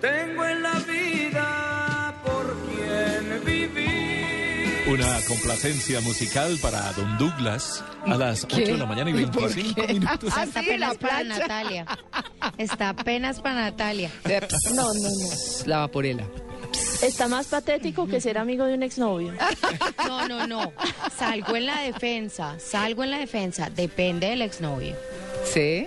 Tengo en la vida por quien vivir. Una complacencia musical para Don Douglas a las 8 de la mañana y 25 minutos. Ah, está apenas para Natalia. Está apenas para Natalia. No, no, no. La vaporela. Está más patético que ser amigo de un exnovio. No, no, no. Salgo en la defensa. Salgo en la defensa. Depende del exnovio. ¿Sí?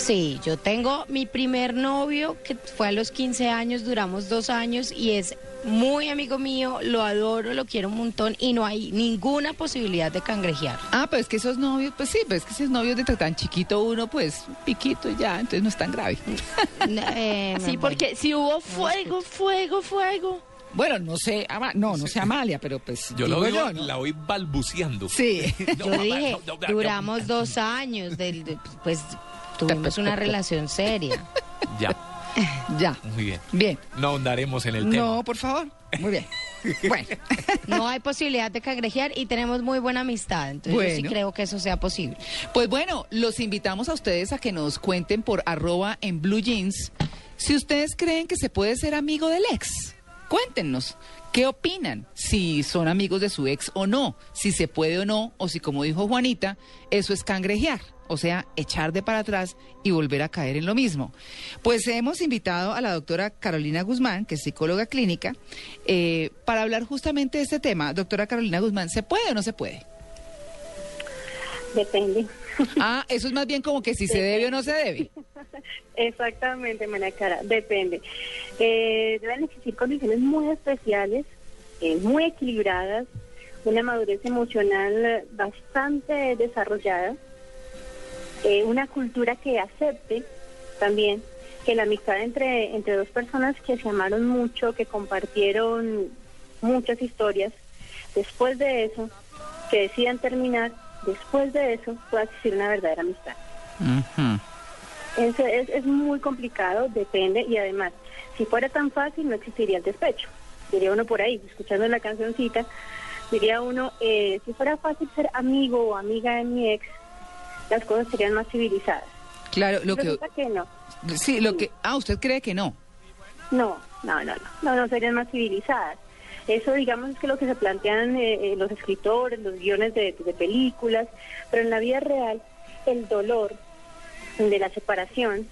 Sí, yo tengo mi primer novio que fue a los 15 años, duramos dos años y es muy amigo mío, lo adoro, lo quiero un montón y no hay ninguna posibilidad de cangrejear. Ah, pues que esos novios, pues sí, pues que esos novios de tan chiquito uno, pues piquito y ya, entonces no es tan grave. Eh, Sí, porque si hubo fuego, fuego, fuego. Bueno, no sé, Ama- no, no sé Amalia, pero pues Yo lo veo, yo, ¿no? la voy balbuceando. Sí. No, Yo mamá, dije, no, no, no, duramos dos años, del- de- pues tuvimos una relación seria. Ya, ya. muy bien. Bien. No ahondaremos en el tema. No, por favor. Muy bien. Bueno. No hay posibilidad de cangrejear y tenemos muy buena amistad, entonces yo sí creo que eso sea posible. Pues bueno, los invitamos a ustedes a que nos cuenten por arroba en blue jeans si ustedes creen que se puede ser amigo del ex. Cuéntenos, ¿qué opinan? Si son amigos de su ex o no, si se puede o no, o si como dijo Juanita, eso es cangrejear, o sea, echar de para atrás y volver a caer en lo mismo. Pues hemos invitado a la doctora Carolina Guzmán, que es psicóloga clínica, eh, para hablar justamente de este tema. Doctora Carolina Guzmán, ¿se puede o no se puede? Depende. Ah, eso es más bien como que si se debe o no se debe. Exactamente, Manacara, depende. Eh, deben existir condiciones muy especiales, eh, muy equilibradas, una madurez emocional bastante desarrollada, eh, una cultura que acepte también que la amistad entre, entre dos personas que se amaron mucho, que compartieron muchas historias, después de eso, que decidan terminar, después de eso pueda existir una verdadera amistad. Es, es, es muy complicado, depende, y además, si fuera tan fácil, no existiría el despecho. Diría uno por ahí, escuchando la cancioncita, diría uno, eh, si fuera fácil ser amigo o amiga de mi ex, las cosas serían más civilizadas. Claro, lo que... Resulta que no. Sí, lo que... Ah, usted cree que no. No, no, no, no, no, no serían más civilizadas. Eso, digamos, es que lo que se plantean eh, eh, los escritores, los guiones de, de películas, pero en la vida real, el dolor de la separación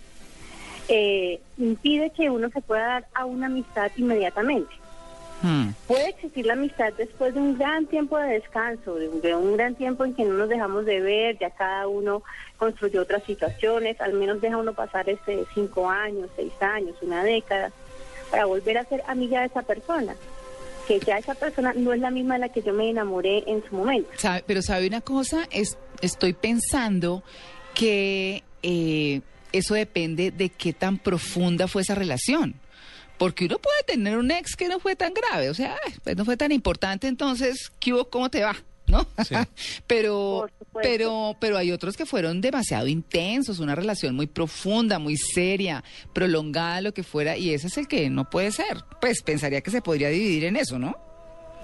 eh, impide que uno se pueda dar a una amistad inmediatamente. Hmm. Puede existir la amistad después de un gran tiempo de descanso, de, de un gran tiempo en que no nos dejamos de ver, ya cada uno construyó otras situaciones, al menos deja uno pasar este cinco años, seis años, una década, para volver a ser amiga de esa persona, que ya esa persona no es la misma de la que yo me enamoré en su momento. Sabe- pero sabe una cosa, es, estoy pensando que eh, eso depende de qué tan profunda fue esa relación. Porque uno puede tener un ex que no fue tan grave, o sea, pues no fue tan importante, entonces, ¿qué hubo? ¿Cómo te va? ¿No? Sí. pero, pero, pero hay otros que fueron demasiado intensos, una relación muy profunda, muy seria, prolongada, lo que fuera, y ese es el que no puede ser. Pues pensaría que se podría dividir en eso, ¿no?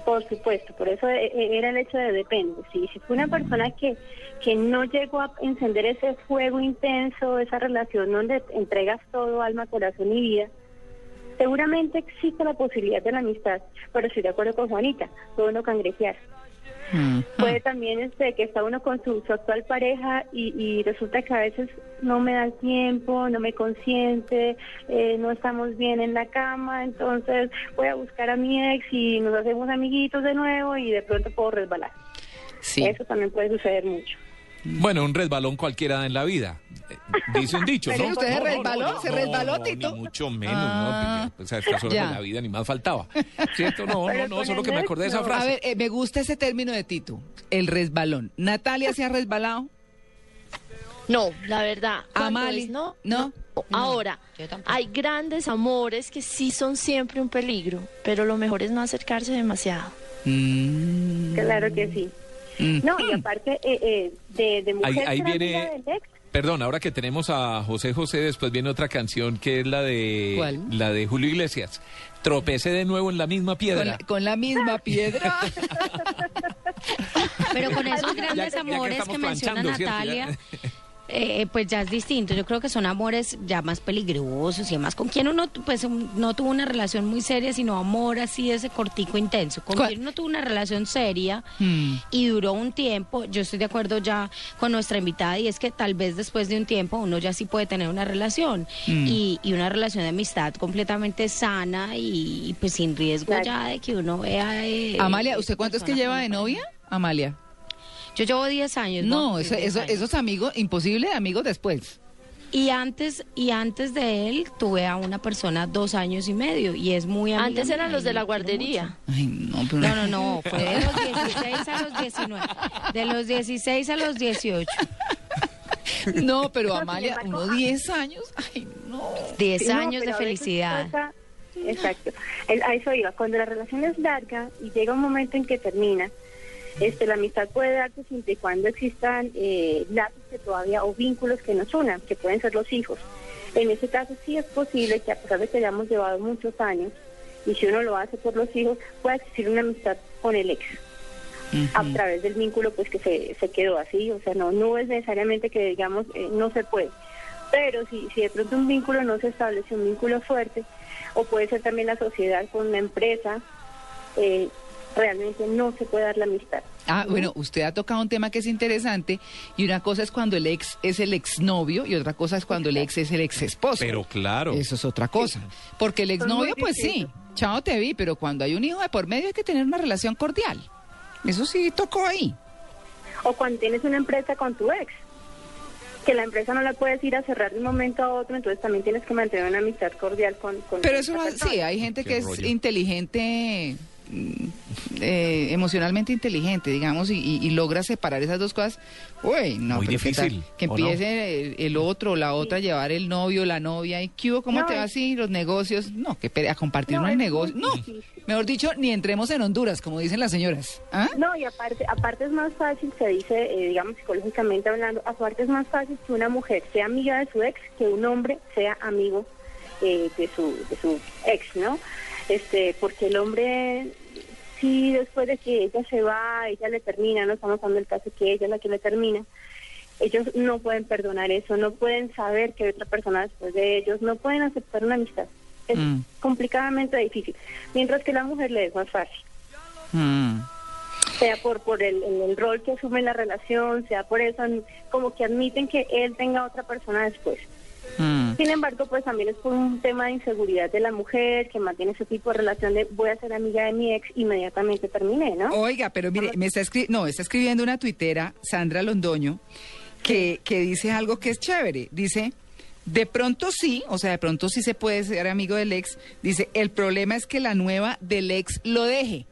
Por supuesto, por eso eh, eh, era el hecho de depende. Si, si fue una persona que, que no llegó a encender ese fuego intenso, esa relación donde entregas todo, alma, corazón y vida, seguramente existe la posibilidad de la amistad, pero estoy de acuerdo con Juanita, puede uno cangrejear. Mm. Puede también este, que está uno con su, su actual pareja y, y resulta que a veces no me da el tiempo, no me consiente, eh, no estamos bien en la cama, entonces voy a buscar a mi ex y nos hacemos amiguitos de nuevo y de pronto puedo resbalar. Sí. Eso también puede suceder mucho. Bueno, un resbalón cualquiera en la vida. Eh, Dice un dicho, Pero ¿no? usted se No, no, resbaló, no, se no, resbaló, no, Tito. Ni mucho menos, Ah. ¿no? Pues, a estas horas de la vida ni más faltaba. ¿Cierto? No, no, no, solo que me acordé de esa no. frase. A ver, eh, me gusta ese término de Tito, el resbalón. ¿Natalia se ha resbalado? No, la verdad. Amali, es no, ¿no? Ahora, hay grandes amores que sí son siempre un peligro, pero lo mejor es no acercarse demasiado. Mm. Claro que sí. No, y aparte eh, eh, de, de mujer Ahí- viene- del ex, Perdón, ahora que tenemos a José José, después viene otra canción que es la de ¿Cuál? la de Julio Iglesias. Tropece de nuevo en la misma Con piedra. la, con la misma piedra. Pero con esos grandes ya amores que menciona ¿cierto? Eh, pues ya es distinto. Yo creo que son amores ya más peligrosos y demás. Con quien uno pues un- no tuvo una relación muy seria, sino amor así ese cortico intenso. Con ¿Cuál? quien uno tuvo una relación seria Mm. y duró un tiempo. Yo estoy de acuerdo ya con nuestra invitada y es que tal vez después de un tiempo uno ya sí puede tener una relación Mm. y, y una relación de amistad completamente sana y, y, pues sin riesgo Claro. ya de que uno vea. eh, Amalia, ¿usted cuánto es que personas lleva que de novia? Amalia. Yo llevo 10 años. No, a eso, cumplir 10 eso- años. esos amigos, imposible de amigos después. Y antes, y antes de él tuve a una persona dos años y medio y es muy amiga Antes eran los de la guardería. Ay, no, pero. No, no, no, fue de los 16 a los 19. De los 16 a los 18. No, pero No, Amalia, embargo, uno 10 años. Ay, no. 10 No, años de a veces felicidad. pasa- exacto. El- A eso iba. Cuando la relación es larga y llega un momento en que termina, este, la amistad puede darse siempre y cuando existan eh, lazos que todavía o vínculos que nos unan, que pueden ser los hijos. En ese caso sí es posible que a pesar de que hayamos llevado muchos años, y si uno lo hace por los hijos, pueda existir una amistad con el ex a través del vínculo pues que se, se quedó así, o sea, no no es necesariamente que digamos eh, no se puede, pero si, si de pronto un vínculo no se establece, un vínculo fuerte, o puede ser también la sociedad con una empresa, eh, realmente no se puede dar la amistad. Ah, bueno, usted ha tocado un tema que es interesante y una cosa es cuando el ex es el exnovio y otra cosa es cuando el ex es el ex esposo. Pero claro. Eso es otra cosa. Porque el exnovio, pues sí, chao te vi, pero cuando hay un hijo de por medio hay que tener una relación cordial. Eso sí tocó ahí. O cuando tienes una empresa con tu ex, que la empresa no la puedes ir a cerrar de un momento a otro, entonces también tienes que mantener una amistad cordial con, con Pero eso persona. sí, hay gente Qué que es inteligente, eh, emocionalmente inteligente, digamos, y, y- y logra separar esas dos cosas. Uy, no, Muy difícil, Que empiece el, el otro o la otra a llevar el novio, la novia, y ¿qué hubo? ¿Cómo No, te va así? Los negocios. No, que pere- a compartir No, unos negocios. No, mejor dicho, ni entremos en Honduras, como dicen las señoras. ¿Ah? No, y aparte, aparte es más fácil, se dice, eh, digamos psicológicamente hablando, aparte es más fácil que una mujer sea amiga de su ex que un hombre sea amigo eh, de, su, de su ex, ¿no? Este, porque el hombre, sí, después de que ella se va, ella le termina, no estamos hablando del caso que ella es la que le termina, ellos no pueden perdonar eso, no pueden saber que hay otra persona después de ellos, no pueden aceptar una amistad. Es Mm. complicadamente difícil. Mientras que la mujer le es más fácil Mm. sea por por el, el- el rol que asume la relación, sea por eso, como que admiten que él tenga otra persona después. Mm. Sin embargo, pues también es por un tema de inseguridad de la mujer que mantiene ese tipo de relación de voy a ser amiga de mi ex, inmediatamente terminé, ¿no? Oiga, pero mire, me está escri- no, está escribiendo una tuitera, Sandra Londoño, que, que dice algo que es chévere. Dice, de pronto sí, o sea, de pronto sí se puede ser amigo del ex. Dice, el problema es que la nueva del ex lo deje.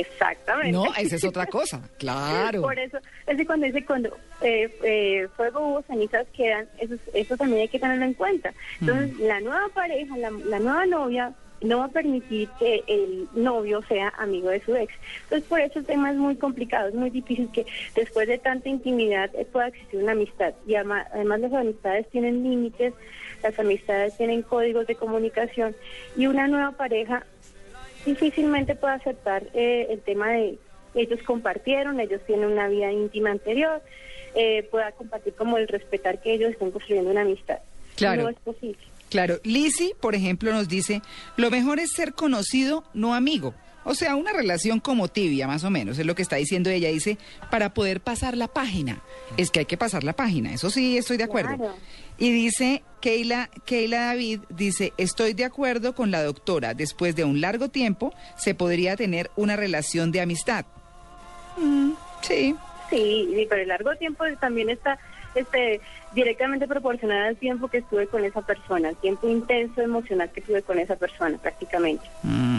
Exactamente. No, esa es otra cosa, claro. Por eso, es que cuando dice cuando eh, eh, fuego hubo, cenizas quedan, eso, eso también hay que tenerlo en cuenta. Entonces, la nueva pareja, la, la nueva novia, no va a permitir que el novio sea amigo de su ex. Entonces, por eso el tema es muy complicado, es muy difícil que después de tanta intimidad pueda existir una amistad. Y ama- además las amistades tienen límites, las amistades tienen códigos de comunicación y una nueva pareja difícilmente puede aceptar eh, el tema de ellos compartieron, ellos tienen una vida íntima anterior, eh, pueda compartir como el respetar que ellos estén construyendo una amistad. Claro. No es posible. Claro, Lisi, por ejemplo, nos dice, lo mejor es ser conocido, no amigo. O sea, una relación como tibia, más o menos, es lo que está diciendo ella. Dice, para poder pasar la página. Es que hay que pasar la página, eso sí, estoy de acuerdo. Claro. Y dice Keila, Keila David, dice, estoy de acuerdo con la doctora, después de un largo tiempo se podría tener una relación de amistad. Mm, sí, Sí, por el largo tiempo también está este, directamente proporcional al tiempo que estuve con esa persona, al tiempo intenso emocional que tuve con esa persona prácticamente. Mm.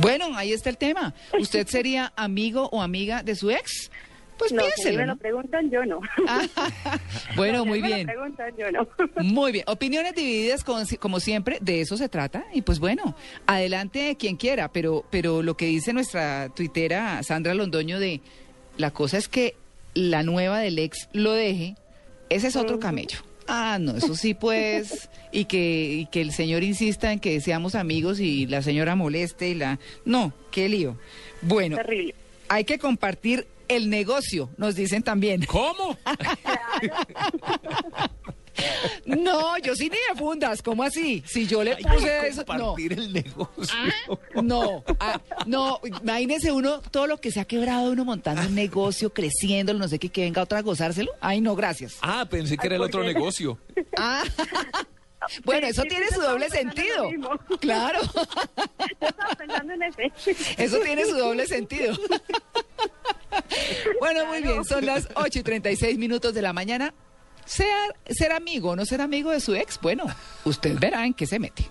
Bueno, ahí está el tema. ¿Usted sería amigo o amiga de su ex? Pues no, si piénselo, me ¿no? lo preguntan, yo no. Bueno, Si a mí muy me lo bien. preguntan, yo no. Muy bien. Opiniones divididas con- como siempre, de eso se trata. Y pues bueno, adelante quien quiera, pero, pero lo que dice nuestra tuitera Sandra Londoño de la cosa es que la nueva del ex lo deje, ese es otro camello. Ah, no, eso sí, pues, y que, y que el señor insista en que seamos amigos y la señora moleste y la... No, qué lío. Bueno, Terrible. hay que compartir el negocio, nos dicen también. ¿Cómo? No, yo sí ni de fundas, ¿cómo así? Si yo le puse eso, no. compartir el negocio. No, ah, no, imagínese uno todo lo que se ha quebrado uno montando un negocio, creciendo, no sé qué, que venga otra a gozárselo. Ay, no, gracias. Ah, pensé que era el otro negocio. Ah, bueno, eso sí, tiene sí, su doble sentido. Claro, Yo estaba pensando en ese. eso tiene su doble sentido. Bueno, muy bien, son las 8 y 36 minutos de la mañana. Sea, ser amigo o no ser amigo de su ex, bueno, usted verá en qué se mete.